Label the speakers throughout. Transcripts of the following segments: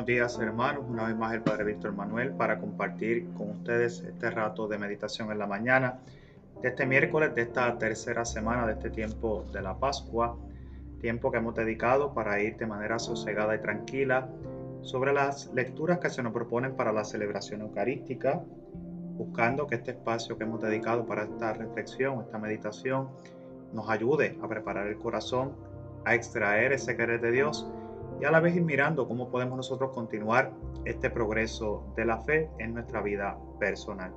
Speaker 1: buenos días hermanos. Una vez más el Padre Víctor Manuel para compartir con ustedes este rato de meditación en la mañana de este miércoles de esta tercera semana de este tiempo de la Pascua, tiempo que hemos dedicado para ir de manera sosegada y tranquila sobre las lecturas que se nos proponen para la celebración eucarística, buscando que este espacio que hemos dedicado para esta reflexión, esta meditación, nos ayude a preparar el corazón, a extraer ese querer de Dios y a la vez ir mirando cómo podemos nosotros continuar este progreso de la fe en nuestra vida personal.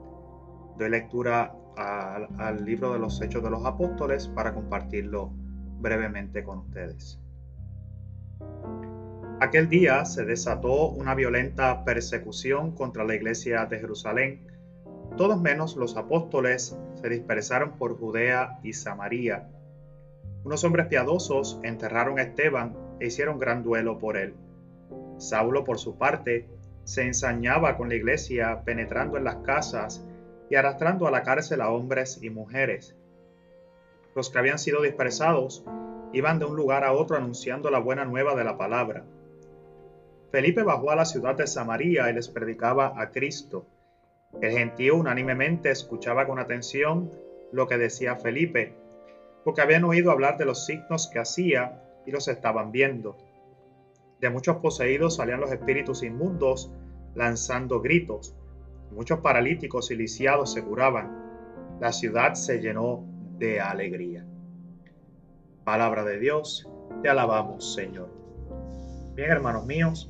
Speaker 1: Doy lectura al, libro de los Hechos de los Apóstoles para compartirlo brevemente con ustedes. Aquel día se desató una violenta persecución contra la iglesia de Jerusalén. Todos menos los apóstoles se dispersaron por Judea y Samaria. Unos hombres piadosos enterraron a Esteban hicieron gran duelo por él. Saulo, por su parte, se ensañaba con la iglesia, penetrando en las casas y arrastrando a la cárcel a hombres y mujeres. Los que habían sido dispersados iban de un lugar a otro anunciando la buena nueva de la palabra. Felipe bajó a la ciudad de Samaria y les predicaba a Cristo. El gentío unánimemente escuchaba con atención lo que decía Felipe, porque habían oído hablar de los signos que hacía y los estaban viendo. De muchos poseídos salían los espíritus inmundos lanzando gritos. Muchos paralíticos y lisiados se curaban. La ciudad se llenó de alegría. Palabra de Dios, te alabamos, Señor. Bien, hermanos míos,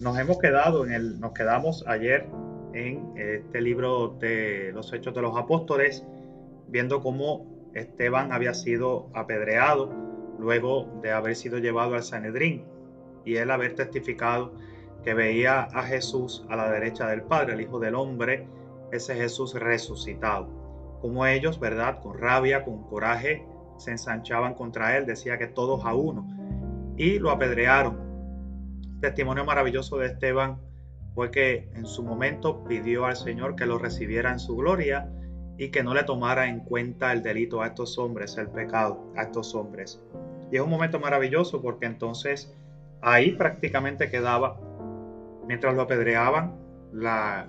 Speaker 1: nos hemos quedado en el, nos quedamos ayer en este libro de los Hechos de los Apóstoles, viendo cómo Esteban había sido apedreado luego de haber sido llevado al Sanedrín y él haber testificado que veía a Jesús a la derecha del Padre, el Hijo del Hombre, ese Jesús resucitado. Como ellos, ¿verdad? Con rabia, con coraje, se ensanchaban contra él, decía que todos a uno, y lo apedrearon. Testimonio maravilloso de Esteban fue que en su momento pidió al Señor que lo recibiera en su gloria y que no le tomara en cuenta el delito a estos hombres, el pecado a estos hombres. Y es un momento maravilloso porque entonces ahí prácticamente quedaba, mientras lo apedreaban, la,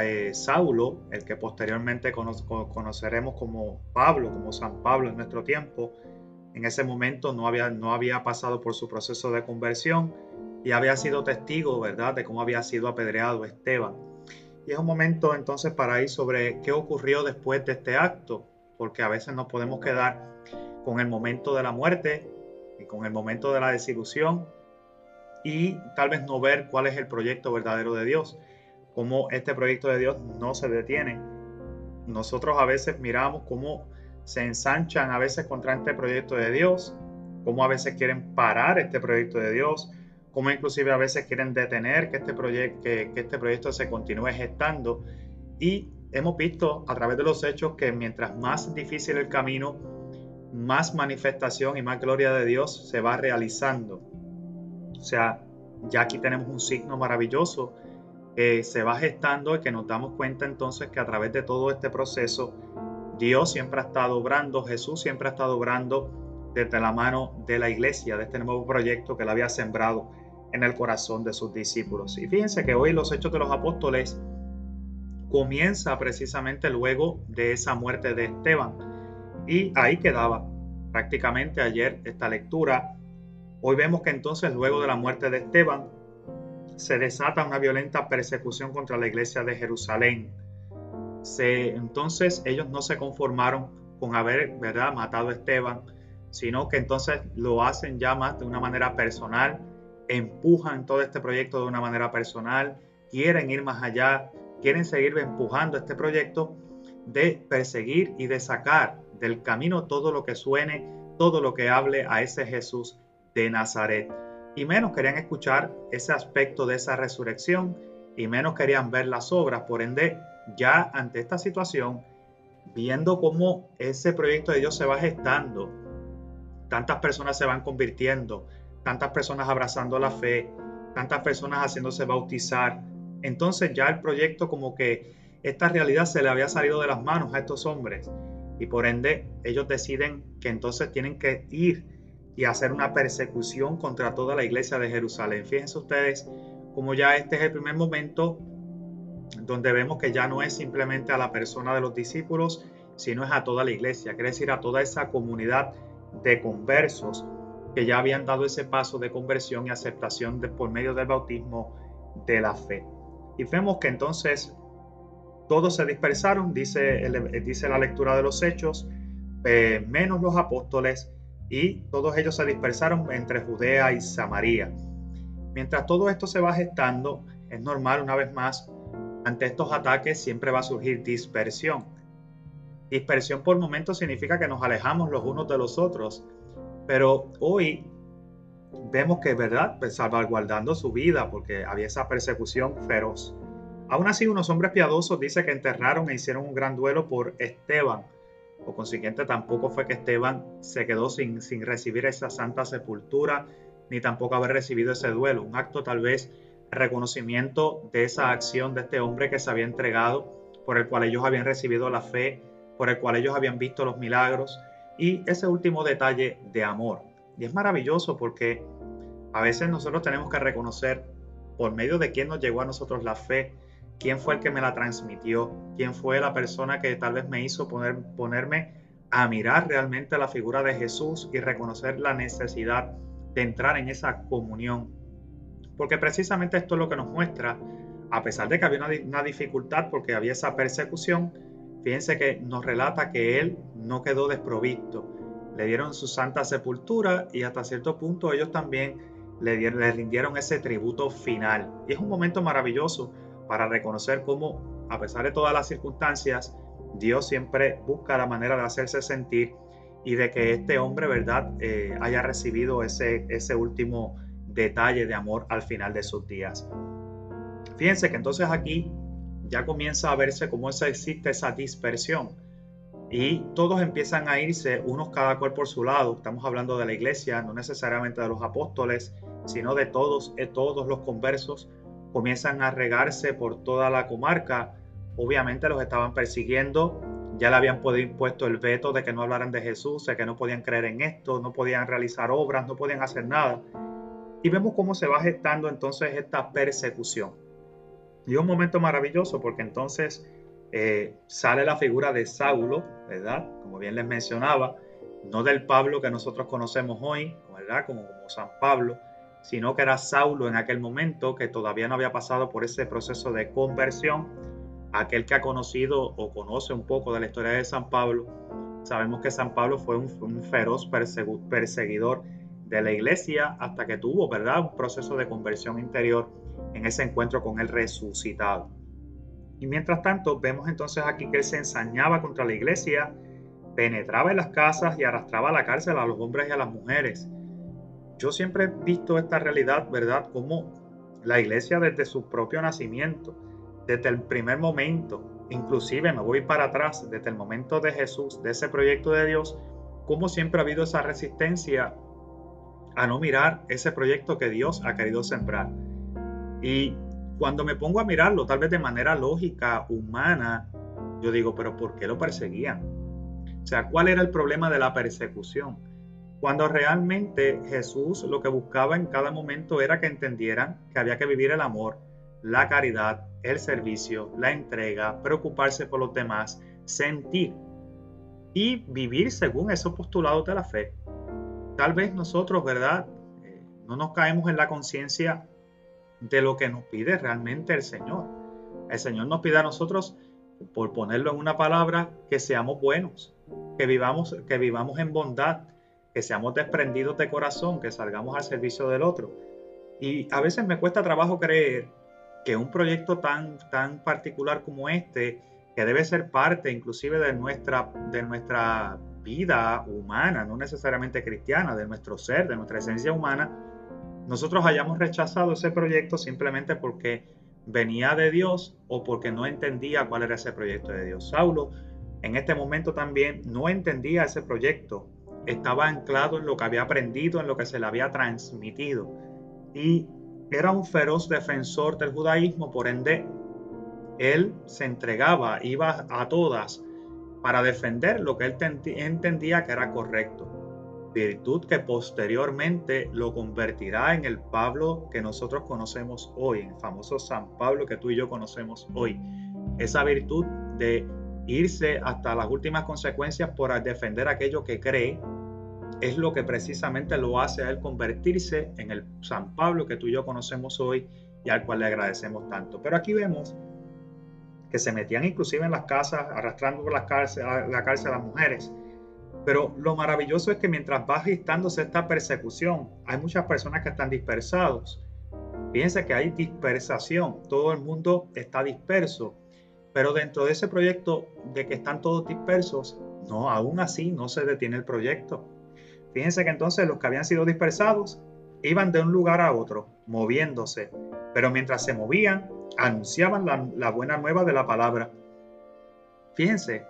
Speaker 1: eh, Saulo, el que posteriormente conoceremos como Pablo, como San Pablo en nuestro tiempo, en ese momento no había, no había pasado por su proceso de conversión y había sido testigo, ¿verdad?, de cómo había sido apedreado Esteban. Y es un momento entonces para ir sobre qué ocurrió después de este acto, porque a veces nos podemos quedar con el momento de la muerte y con el momento de la desilusión y tal vez no ver cuál es el proyecto verdadero de Dios, cómo este proyecto de Dios no se detiene. Nosotros a veces miramos cómo se ensanchan a veces contra este proyecto de Dios, cómo a veces quieren parar este proyecto de Dios, cómo inclusive a veces quieren detener que este, proyecto, que este proyecto se continúe gestando. Y hemos visto a través de los hechos que mientras más difícil el camino, más manifestación y más gloria de Dios se va realizando. O sea, ya aquí tenemos un signo maravilloso que se va gestando y que nos damos cuenta entonces que a través de todo este proceso, Dios siempre ha estado obrando, Jesús siempre ha estado obrando desde la mano de la iglesia, de este nuevo proyecto que él había sembrado en el corazón de sus discípulos. Y fíjense que hoy los Hechos de los Apóstoles comienza precisamente luego de esa muerte de Esteban y ahí quedaba prácticamente ayer esta lectura. Hoy vemos que entonces luego de la muerte de Esteban se desata una violenta persecución contra la iglesia de Jerusalén. Se, entonces ellos no se conformaron con haber ¿verdad? matado a Esteban, sino que entonces lo hacen ya más de una manera personal, empujan todo este proyecto de una manera personal, quieren ir más allá, quieren seguir empujando este proyecto de perseguir y de sacar del camino todo lo que suene, todo lo que hable a ese Jesús de Nazaret. Y menos querían escuchar ese aspecto de esa resurrección y menos querían ver las obras. Por ende, ya ante esta situación, viendo cómo ese proyecto de Dios se va gestando, tantas personas se van convirtiendo, tantas personas abrazando la fe, tantas personas haciéndose bautizar, entonces ya el proyecto como que esta realidad se le había salido de las manos a estos hombres y por ende ellos deciden que entonces tienen que ir y hacer una persecución contra toda la iglesia de Jerusalén. Fíjense ustedes como ya este es el primer momento donde vemos que ya no es simplemente a la persona de los discípulos, sino es a toda la iglesia, quiere decir a toda esa comunidad de conversos que ya habían dado ese paso de conversión y aceptación por medio del bautismo de la fe. Y vemos que entonces todos se dispersaron, dice, dice la lectura de los hechos, eh, menos los apóstoles, y todos ellos se dispersaron entre Judea y Samaria. Mientras todo esto se va gestando, es normal una vez más, ante estos ataques siempre va a surgir dispersión. Dispersión por momentos significa que nos alejamos los unos de los otros, pero hoy vemos que, ¿verdad? Pues salvaguardando su vida porque había esa persecución feroz. Aún así, unos hombres piadosos dice que enterraron e hicieron un gran duelo por Esteban. Por consiguiente, tampoco fue que Esteban se quedó sin, sin recibir esa santa sepultura, ni tampoco haber recibido ese duelo. Un acto tal vez reconocimiento de esa acción de este hombre que se había entregado, por el cual ellos habían recibido la fe, por el cual ellos habían visto los milagros, y ese último detalle de amor. Y es maravilloso porque a veces nosotros tenemos que reconocer por medio de quién nos llegó a nosotros la fe, quién fue el que me la transmitió, quién fue la persona que tal vez me hizo poner, ponerme a mirar realmente la figura de Jesús y reconocer la necesidad de entrar en esa comunión. Porque precisamente esto es lo que nos muestra, a pesar de que había una, dificultad porque había esa persecución, Fíjense que nos relata que él no quedó desprovisto. Le dieron su santa sepultura y hasta cierto punto ellos también le, le rindieron ese tributo final. Y es un momento maravilloso para reconocer cómo, a pesar de todas las circunstancias, Dios siempre busca la manera de hacerse sentir y de que este hombre, ¿verdad?, eh, haya recibido ese, ese último detalle de amor al final de sus días. Fíjense que entonces aquí ya comienza a verse cómo existe esa dispersión y todos empiezan a irse unos cada cual por su lado. Estamos hablando de la iglesia, no necesariamente de los apóstoles, sino de todos, de eh, todos los conversos. Comienzan a regarse por toda la comarca. Obviamente los estaban persiguiendo, ya le habían puesto el veto de que no hablaran de Jesús, de que no podían creer en esto, no podían realizar obras, no podían hacer nada. Y vemos cómo se va gestando entonces esta persecución. Y un momento maravilloso porque entonces eh, sale la figura de Saulo, ¿verdad? Como bien les mencionaba, no del Pablo que nosotros conocemos hoy, ¿verdad? Como, como San Pablo, sino que era Saulo en aquel momento que todavía no había pasado por ese proceso de conversión. Aquel que ha conocido o conoce un poco de la historia de San Pablo, sabemos que San Pablo fue un, feroz perseguidor de la iglesia hasta que tuvo, ¿verdad? Un proceso de conversión interior en ese encuentro con el resucitado. Y mientras tanto, vemos entonces aquí que él se ensañaba contra la iglesia, penetraba en las casas y arrastraba a la cárcel a los hombres y a las mujeres. Yo siempre he visto esta realidad, ¿verdad? Como la iglesia desde su propio nacimiento, desde el primer momento, inclusive me voy para atrás, desde el momento de Jesús, de ese proyecto de Dios, como siempre ha habido esa resistencia a no mirar ese proyecto que Dios ha querido sembrar. Y cuando me pongo a mirarlo, tal vez de manera lógica, humana, yo digo, pero ¿por qué lo perseguían? O sea, ¿cuál era el problema de la persecución? Cuando realmente Jesús lo que buscaba en cada momento era que entendieran que había que vivir el amor, la caridad, el servicio, la entrega, preocuparse por los demás, sentir y vivir según esos postulados de la fe. Tal vez nosotros, ¿verdad? Eh, no nos caemos en la conciencia de lo que nos pide realmente el Señor. El Señor nos pide a nosotros, por ponerlo en una palabra, que seamos buenos, que vivamos, que vivamos en bondad, que seamos desprendidos de corazón, que salgamos al servicio del otro. Y a veces me cuesta trabajo creer que un proyecto tan, tan particular como este, que debe ser parte inclusive de nuestra, de nuestra vida humana, no necesariamente cristiana, de nuestro ser, de nuestra esencia humana, nosotros hayamos rechazado ese proyecto simplemente porque venía de Dios o porque no entendía cuál era ese proyecto de Dios. Saulo en este momento también no entendía ese proyecto, estaba anclado en lo que había aprendido, en lo que se le había transmitido y era un feroz defensor del judaísmo, por ende, él se entregaba, iba a todas para defender lo que él entendía que era correcto. virtud que posteriormente lo convertirá en el Pablo que nosotros conocemos hoy, el famoso San Pablo que tú y yo conocemos hoy. Esa virtud de irse hasta las últimas consecuencias por defender aquello que cree, es lo que precisamente lo hace a él convertirse en el San Pablo que tú y yo conocemos hoy y al cual le agradecemos tanto. Pero aquí vemos que se metían inclusive en las casas, arrastrando por la cárcel, la cárcel a las mujeres. Pero lo maravilloso es que mientras va gestándose esta persecución, hay muchas personas que están dispersados. Fíjense que hay dispersación, todo el mundo está disperso, pero dentro de ese proyecto de que están todos dispersos, no, aún así no se detiene el proyecto. Fíjense que entonces los que habían sido dispersados iban de un lugar a otro, moviéndose, pero mientras se movían, anunciaban la, buena nueva de la palabra. Fíjense,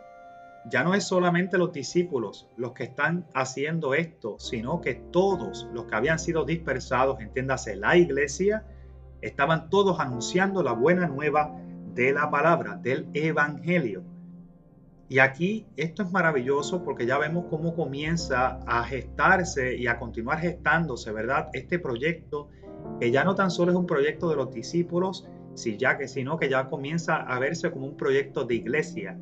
Speaker 1: ya no es solamente los discípulos los que están haciendo esto, sino que todos los que habían sido dispersados, entiéndase la iglesia, estaban todos anunciando la buena nueva de la palabra, del evangelio. Y aquí esto es maravilloso porque ya vemos cómo comienza a gestarse y a continuar gestándose, ¿verdad? Este proyecto que ya no tan solo es un proyecto de los discípulos, sino que ya comienza a verse como un proyecto de iglesia.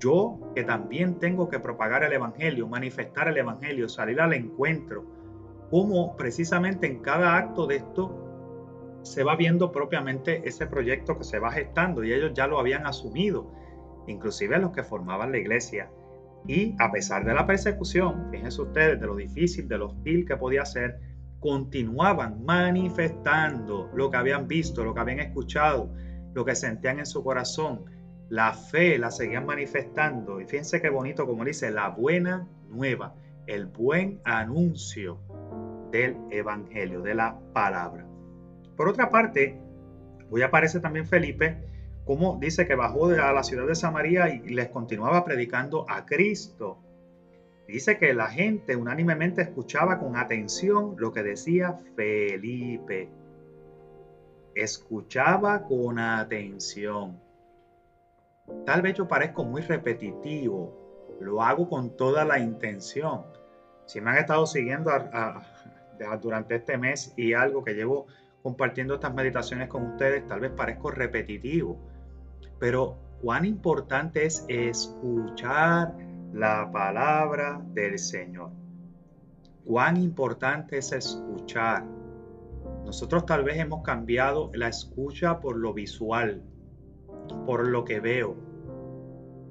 Speaker 1: Yo que también tengo que propagar el Evangelio, manifestar el Evangelio, salir al encuentro, como precisamente en cada acto de esto se va viendo propiamente ese proyecto que se va gestando y ellos ya lo habían asumido, inclusive los que formaban la iglesia. Y a pesar de la persecución, fíjense ustedes de lo difícil, de lo hostil que podía ser, continuaban manifestando lo que habían visto, lo que habían escuchado, lo que sentían en su corazón. La fe la seguían manifestando. Y fíjense qué bonito, como dice, la buena nueva, el buen anuncio del Evangelio, de la palabra. Por otra parte, hoy aparece también Felipe, como dice que bajó de la ciudad de Samaria y les continuaba predicando a Cristo. Dice que la gente unánimemente escuchaba con atención lo que decía Felipe. Escuchaba con atención. Tal vez yo parezco muy repetitivo. Lo hago con toda la intención. Si me han estado siguiendo durante este mes y algo que llevo compartiendo estas meditaciones con ustedes, tal vez parezco repetitivo. Pero cuán importante es escuchar la palabra del Señor. Cuán importante es escuchar. Nosotros tal vez hemos cambiado la escucha por lo visual, por lo que veo,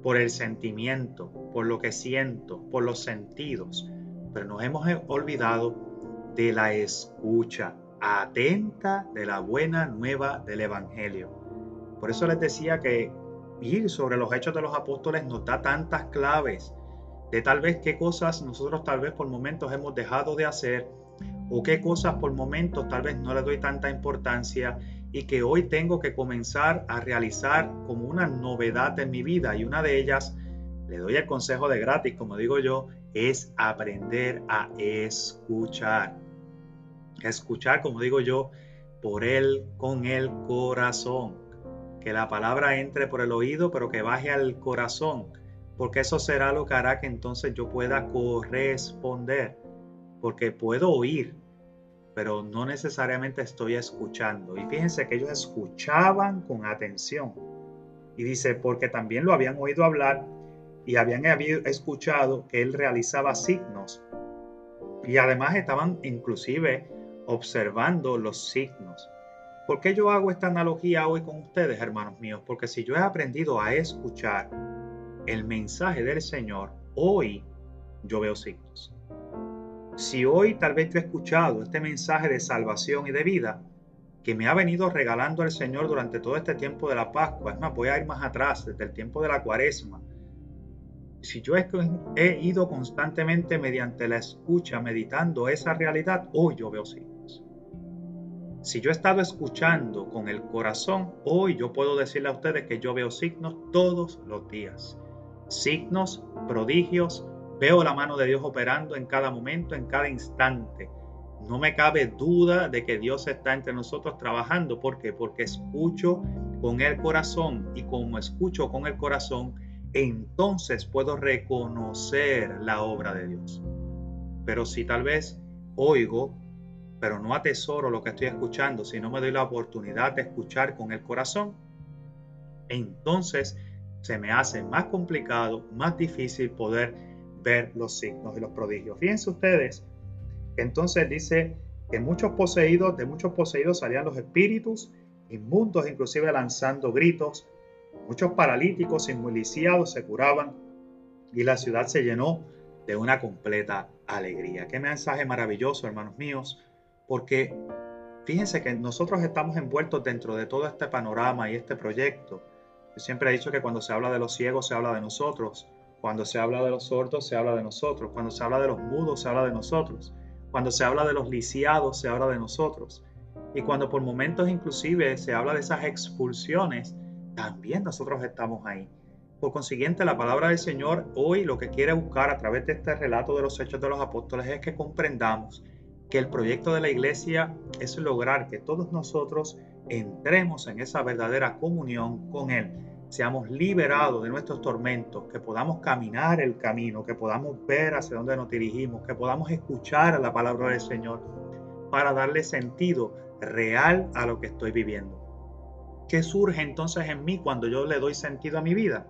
Speaker 1: por el sentimiento, por lo que siento, por los sentidos, pero nos hemos olvidado de la escucha atenta de la buena nueva del Evangelio. Por eso les decía que ir sobre los hechos de los apóstoles nos da tantas claves de tal vez qué cosas nosotros tal vez por momentos hemos dejado de hacer o qué cosas por momentos tal vez no le doy tanta importancia y que hoy tengo que comenzar a realizar como una novedad en mi vida y una de ellas, le doy el consejo de gratis, como digo yo, es aprender a escuchar. Escuchar, como digo yo, por él, con el corazón que la palabra entre por el oído, pero que baje al corazón, porque eso será lo que hará que entonces yo pueda corresponder, porque puedo oír, pero no necesariamente estoy escuchando. Y fíjense que ellos escuchaban con atención. Y dice, porque también lo habían oído hablar y habían escuchado que él realizaba signos. Y además estaban inclusive observando los signos. ¿Por qué yo hago esta analogía hoy con ustedes, hermanos míos? Porque si yo he aprendido a escuchar el mensaje del Señor, hoy yo veo signos. Si hoy tal vez yo he escuchado este mensaje de salvación y de vida que me ha venido regalando el Señor durante todo este tiempo de la Pascua, es más, voy a ir más atrás, desde el tiempo de la Cuaresma. Si yo he ido constantemente mediante la escucha, meditando esa realidad, hoy yo veo signos. Si yo he estado escuchando con el corazón, hoy yo puedo decirle a ustedes que yo veo signos todos los días. Signos, prodigios, veo la mano de Dios operando en cada momento, en cada instante. No me cabe duda de que Dios está entre nosotros trabajando. ¿Por qué? Porque escucho con el corazón y como escucho con el corazón, entonces puedo reconocer la obra de Dios. pero si tal vez oigo, pero no atesoro lo que estoy escuchando, si no me doy la oportunidad de escuchar con el corazón, entonces se me hace más complicado, más difícil poder ver los signos y los prodigios. Fíjense ustedes, entonces dice que muchos poseídos, de muchos poseídos salían los espíritus inmundos, inclusive lanzando gritos, muchos paralíticos inmuliciados se curaban y la ciudad se llenó de una completa alegría. Qué mensaje maravilloso, hermanos míos, porque fíjense que nosotros estamos envueltos dentro de todo este panorama y este proyecto. Yo siempre he dicho que cuando se habla de los ciegos se habla de nosotros, cuando se habla de los sordos se habla de nosotros, cuando se habla de los mudos se habla de nosotros, cuando se habla de los lisiados se habla de nosotros. Y cuando por momentos inclusive se habla de esas expulsiones, también nosotros estamos ahí. Por consiguiente, la palabra del Señor hoy lo que quiere buscar a través de este relato de los hechos de los apóstoles es que comprendamos que el proyecto de la iglesia es lograr que todos nosotros entremos en esa verdadera comunión con Él, seamos liberados de nuestros tormentos, que podamos caminar el camino, que podamos ver hacia dónde nos dirigimos, que podamos escuchar la palabra del Señor para darle sentido real a lo que estoy viviendo. ¿Qué surge entonces en mí cuando yo le doy sentido a mi vida?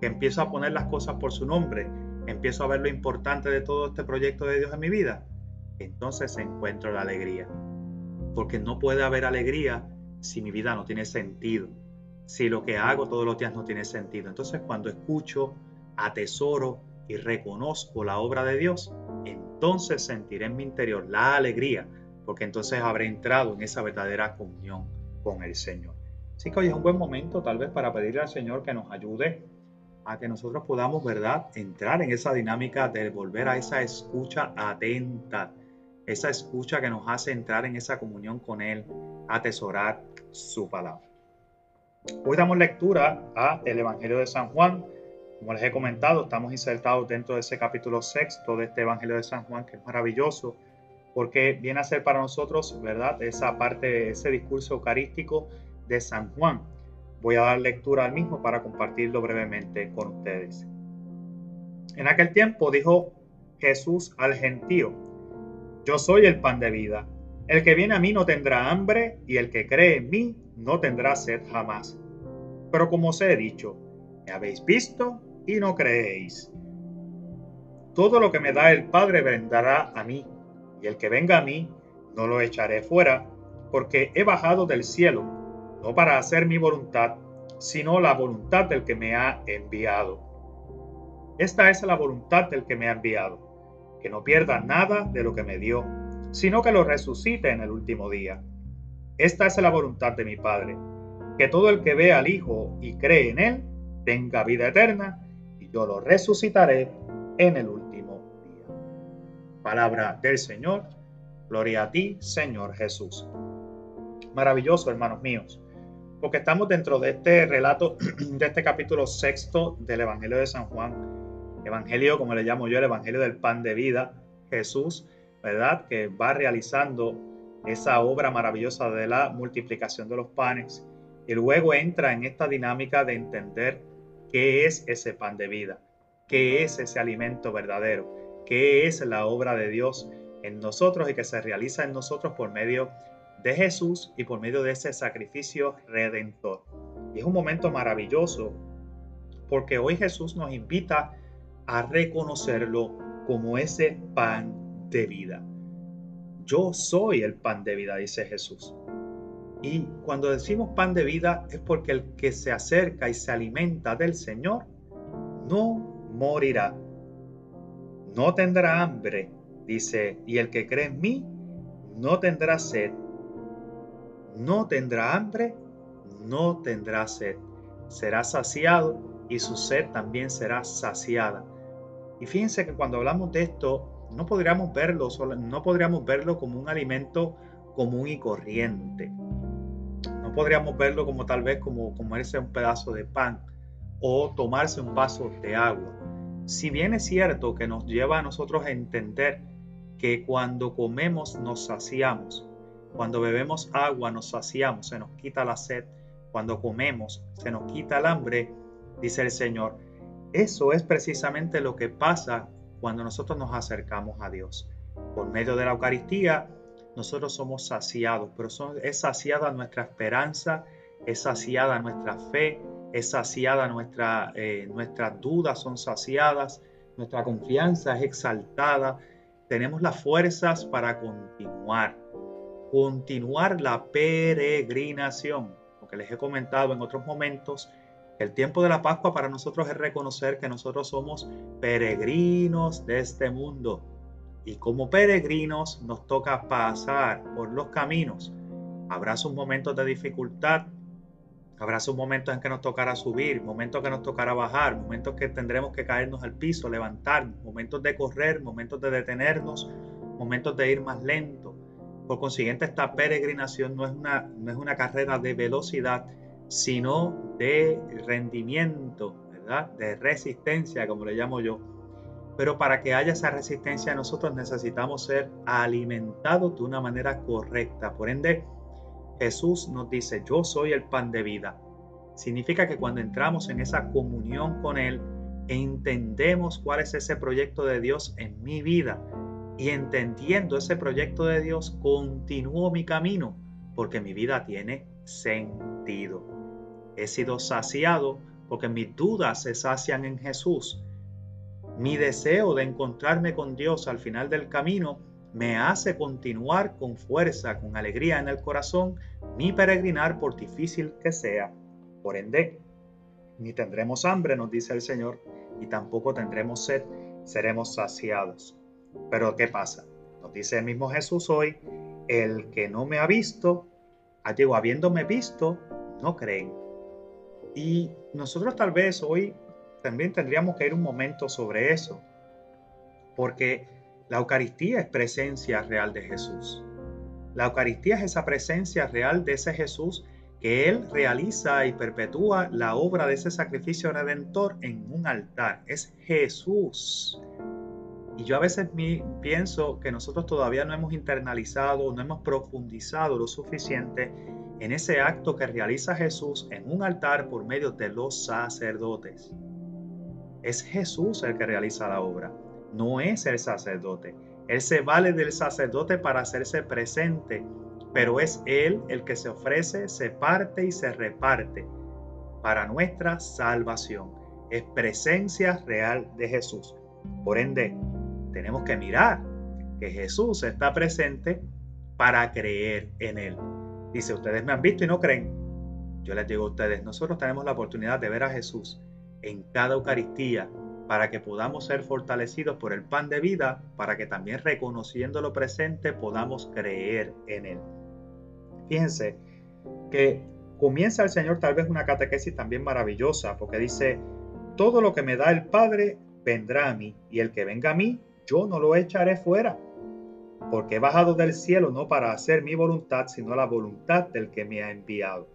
Speaker 1: que empiezo a poner las cosas por su nombre, empiezo a ver lo importante de todo este proyecto de Dios en mi vida, entonces encuentro la alegría. Porque no puede haber alegría si mi vida no tiene sentido, si lo que hago todos los días no tiene sentido. Entonces cuando escucho, atesoro y reconozco la obra de Dios, entonces sentiré en mi interior la alegría, porque entonces habré entrado en esa verdadera comunión con el Señor. Así que hoy es un buen momento tal vez para pedirle al Señor que nos ayude a que nosotros podamos, ¿verdad?, entrar en esa dinámica de volver a esa escucha atenta, esa escucha que nos hace entrar en esa comunión con Él, atesorar su palabra. Hoy damos lectura a el Evangelio de San Juan. Como les he comentado, estamos insertados dentro de ese capítulo sexto de este Evangelio de San Juan, que es maravilloso, porque viene a ser para nosotros, ¿verdad?, esa parte, ese discurso eucarístico de San Juan Voy a dar lectura al mismo para compartirlo brevemente con ustedes. En aquel tiempo dijo Jesús al gentío, yo soy el pan de vida. El que viene a mí no tendrá hambre y el que cree en mí no tendrá sed jamás. Pero como os he dicho, me habéis visto y no creéis. Todo lo que me da el Padre vendrá a mí, y el que venga a mí no lo echaré fuera, porque he bajado del cielo no para hacer mi voluntad, sino la voluntad del que me ha enviado. Esta es la voluntad del que me ha enviado, que no pierda nada de lo que me dio, sino que lo resucite en el último día. Esta es la voluntad de mi Padre, que todo el que ve al Hijo y cree en Él tenga vida eterna, y yo lo resucitaré en el último día. Palabra del Señor, gloria a ti, Señor Jesús. Maravilloso, hermanos míos porque estamos dentro de este relato, de este capítulo sexto del Evangelio de San Juan. Evangelio, como le llamo yo, el Evangelio del pan de vida. Jesús, ¿verdad? Que va realizando esa obra maravillosa de la multiplicación de los panes y luego entra en esta dinámica de entender qué es ese pan de vida, qué es ese alimento verdadero, qué es la obra de Dios en nosotros y que se realiza en nosotros por medio de Jesús y por medio de ese sacrificio redentor. Y es un momento maravilloso porque hoy Jesús nos invita a reconocerlo como ese pan de vida. Yo soy el pan de vida, dice Jesús. Y cuando decimos pan de vida es porque el que se acerca y se alimenta del Señor no morirá, no tendrá hambre, dice, y el que cree en mí no tendrá sed no tendrá hambre, no tendrá sed. Será saciado y su sed también será saciada. Y fíjense que cuando hablamos de esto, no podríamos verlo, no podríamos verlo como un alimento común y corriente. No podríamos verlo como tal vez como comerse un pedazo de pan o tomarse un vaso de agua. Si bien es cierto que nos lleva a nosotros a entender que cuando comemos nos saciamos, cuando bebemos agua nos saciamos, se nos quita la sed. Cuando comemos se nos quita el hambre, dice el Señor. Eso es precisamente lo que pasa cuando nosotros nos acercamos a Dios. Por medio de la Eucaristía, nosotros somos saciados, pero es saciada nuestra esperanza, es saciada nuestra fe, es saciada nuestra, eh, nuestras dudas, son saciadas, nuestra confianza es exaltada, tenemos las fuerzas para continuar, continuar la peregrinación. Lo que les he comentado en otros momentos, el tiempo de la Pascua para nosotros es reconocer que nosotros somos peregrinos de este mundo. Y como peregrinos nos toca pasar por los caminos. Habrá sus momentos de dificultad, habrá sus momentos en que nos tocará subir, momentos que nos tocará bajar, momentos que tendremos que caernos al piso, levantarnos, momentos de correr, momentos de detenernos, momentos de ir más lento. Por consiguiente, esta peregrinación no es una, no es una carrera de velocidad, sino de rendimiento, ¿verdad? De resistencia, como le llamo yo. Pero para que haya esa resistencia nosotros necesitamos ser alimentados de una manera correcta. Por ende, Jesús nos dice, yo soy el pan de vida. Significa que cuando entramos en esa comunión con Él, entendemos cuál es ese proyecto de Dios en mi vida. Y entendiendo ese proyecto de Dios, continúo mi camino porque mi vida tiene sentido. He sido saciado porque mis dudas se sacian en Jesús. Mi deseo de encontrarme con Dios al final del camino me hace continuar con fuerza, con alegría en el corazón, mi peregrinar por difícil que sea. Por ende, ni tendremos hambre, nos dice el Señor, y tampoco tendremos sed, seremos saciados. Pero ¿qué pasa? Nos dice el mismo Jesús hoy, el que no me ha visto, digo, habiéndome visto, no creen. Y nosotros tal vez hoy también tendríamos que ir un momento sobre eso, porque la Eucaristía es presencia real de Jesús. La Eucaristía es esa presencia real de ese Jesús que Él realiza y perpetúa la obra de ese sacrificio redentor en un altar. Es Jesús. Y yo a veces pienso que nosotros todavía no hemos internalizado, no hemos profundizado lo suficiente en ese acto que realiza Jesús en un altar por medio de los sacerdotes. Es Jesús el que realiza la obra, no es el sacerdote. Él se vale del sacerdote para hacerse presente, pero es Él el que se ofrece, se parte y se reparte para nuestra salvación. Es presencia real de Jesús. Por ende, tenemos que mirar que Jesús está presente para creer en Él. Dice, ustedes me han visto y no creen. Yo les digo a ustedes, nosotros tenemos la oportunidad de ver a Jesús en cada Eucaristía para que podamos ser fortalecidos por el pan de vida, para que también reconociendo lo presente podamos creer en Él. Fíjense que comienza el Señor tal vez una catequesis también maravillosa, porque dice, todo lo que me da el Padre vendrá a mí, y el que venga a mí, yo no lo echaré fuera porque he bajado del cielo no para hacer mi voluntad, sino la voluntad del que me ha enviado.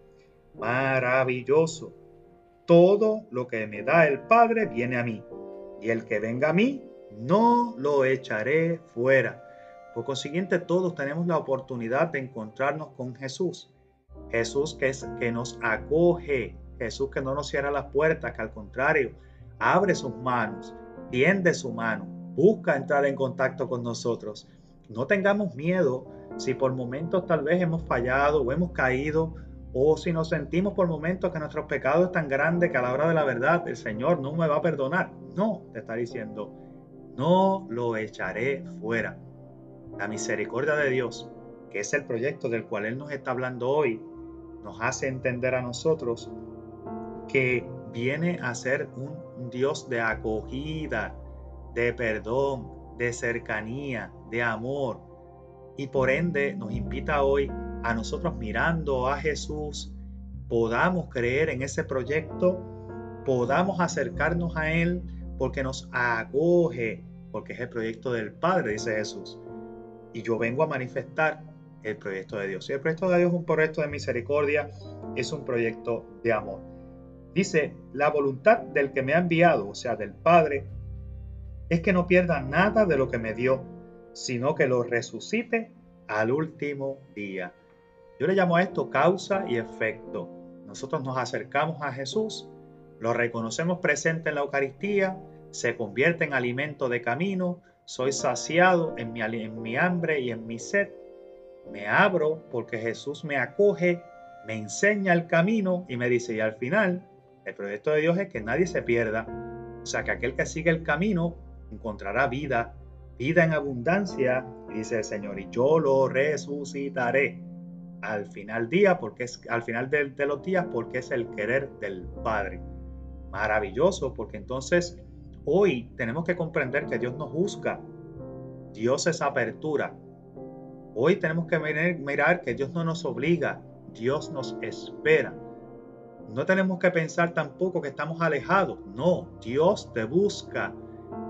Speaker 1: Maravilloso. Todo lo que me da el Padre viene a mí, y el que venga a mí, no lo echaré fuera. Por consiguiente, todos tenemos la oportunidad de encontrarnos con Jesús. Jesús que, es, que nos acoge, Jesús que no nos cierra las puertas, que al contrario, abre sus manos, tiende su mano, busca entrar en contacto con nosotros no tengamos miedo si por momentos tal vez hemos fallado o hemos caído o si nos sentimos por momentos que nuestros pecados es tan grande que a la hora de la verdad el Señor no me va a perdonar. No, te está diciendo, no lo echaré fuera. La misericordia de Dios, que es el proyecto del cual Él nos está hablando hoy, nos hace entender a nosotros que viene a ser un Dios de acogida, de perdón, de cercanía, de amor. Y por ende nos invita hoy a nosotros mirando a Jesús, podamos creer en ese proyecto, podamos acercarnos a Él porque nos acoge, porque es el proyecto del Padre, dice Jesús. Y yo vengo a manifestar el proyecto de Dios. Y el proyecto de Dios es un proyecto de misericordia, es un proyecto de amor. Dice, la voluntad del que me ha enviado, o sea, del Padre, es que no pierda nada de lo que me dio, sino que lo resucite al último día. Yo le llamo a esto causa y efecto. Nosotros nos acercamos a Jesús, lo reconocemos presente en la Eucaristía, se convierte en alimento de camino, soy saciado en mi, en mi hambre y en mi sed. Me abro porque Jesús me acoge, me enseña el camino y me dice, y al final, el proyecto de Dios es que nadie se pierda. O sea, que aquel que sigue el camino encontrará vida, vida en abundancia, dice el Señor, y yo lo resucitaré al final día, porque es al final de, de los días, porque es el querer del Padre. Maravilloso, porque entonces Hoy tenemos que comprender que Dios nos busca. Dios es apertura. Hoy tenemos que mirar que Dios no nos obliga, Dios nos espera. No tenemos que pensar tampoco que estamos alejados. No, Dios te busca.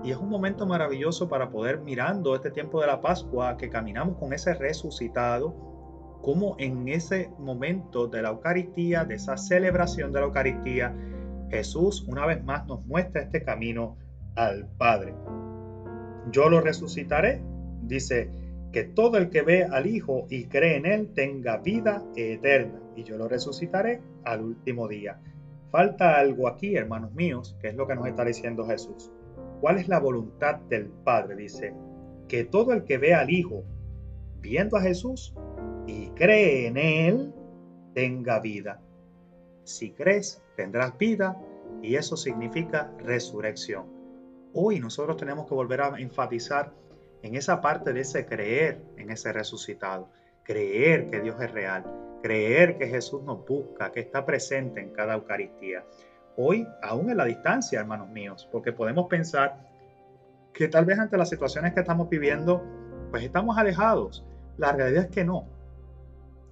Speaker 1: Y es un momento maravilloso para poder mirando este tiempo de la Pascua, que caminamos con ese resucitado, como en ese momento de la Eucaristía, de esa celebración de la Eucaristía, Jesús una vez más nos muestra este camino al Padre. Yo lo resucitaré, dice, que todo el que ve al Hijo y cree en Él tenga vida eterna, y yo lo resucitaré al último día. Falta algo aquí, hermanos míos, que es lo que nos está diciendo Jesús. ¿Cuál es la voluntad del Padre? Dice, que todo el que ve al Hijo, viendo a Jesús y cree en Él, tenga vida. Si crees, tendrás vida y eso significa resurrección. Hoy nosotros tenemos que volver a enfatizar en esa parte de ese creer en ese resucitado, creer que Dios es real, creer que Jesús nos busca, que está presente en cada Eucaristía. Hoy, aún en la distancia, hermanos míos, porque podemos pensar que tal vez ante las situaciones que estamos viviendo, pues estamos alejados. La realidad es que no.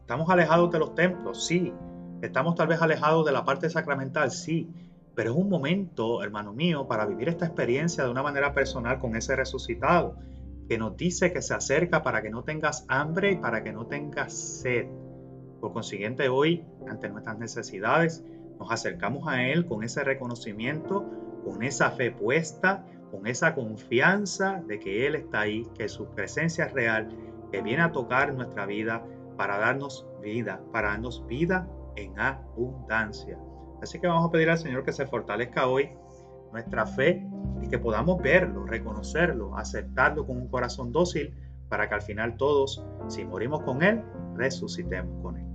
Speaker 1: Estamos alejados de los templos, sí. Estamos tal vez alejados de la parte sacramental, sí. Pero es un momento, hermano mío, para vivir esta experiencia de una manera personal con ese resucitado, que nos dice que se acerca para que no tengas hambre y para que no tengas sed. Por consiguiente, hoy, ante nuestras necesidades, nos acercamos a Él con ese reconocimiento, con esa fe puesta, con esa confianza de que Él está ahí, que su presencia es real, que viene a tocar nuestra vida para darnos vida, para darnos vida en abundancia. Así que vamos a pedir al Señor que se fortalezca hoy nuestra fe y que podamos verlo, reconocerlo, aceptarlo con un corazón dócil para que al final todos, si morimos con Él, resucitemos con Él.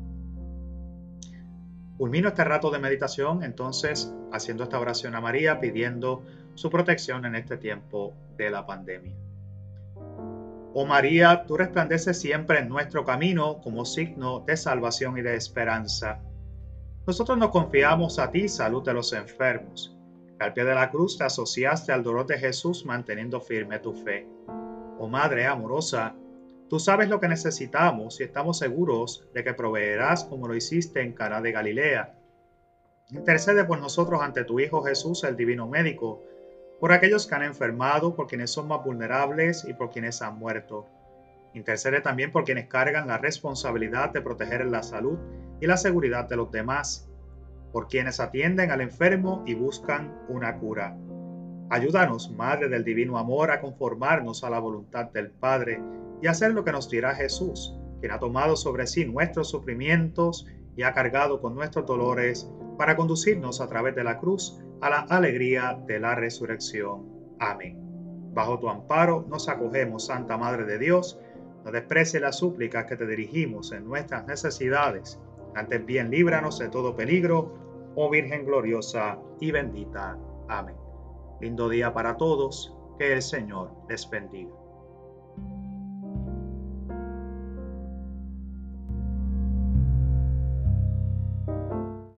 Speaker 1: Culmino este rato de meditación entonces haciendo esta oración a María pidiendo su protección en este tiempo de la pandemia. Oh María, tú resplandeces siempre en nuestro camino como signo de salvación y de esperanza. Nosotros nos confiamos a ti, salud de los enfermos. Al pie de la cruz te asociaste al dolor de Jesús manteniendo firme tu fe. Oh Madre amorosa, tú sabes lo que necesitamos y estamos seguros de que proveerás como lo hiciste en Cana de Galilea. Intercede por nosotros ante tu Hijo Jesús, el Divino Médico, por aquellos que han enfermado, por quienes son más vulnerables y por quienes han muerto. Intercede también por quienes cargan la responsabilidad de proteger la salud y la seguridad de los demás, por quienes atienden al enfermo y buscan una cura. Ayúdanos, Madre del Divino Amor, a conformarnos a la voluntad del Padre y hacer lo que nos dirá Jesús, quien ha tomado sobre sí nuestros sufrimientos y ha cargado con nuestros dolores para conducirnos a través de la cruz a la alegría de la resurrección. Amén. Bajo tu amparo nos acogemos, Santa Madre de Dios, no desprecie las súplicas que te dirigimos en nuestras necesidades antes bien, líbranos de todo peligro, oh Virgen gloriosa y bendita. Amén. Lindo día para todos, que el Señor les bendiga.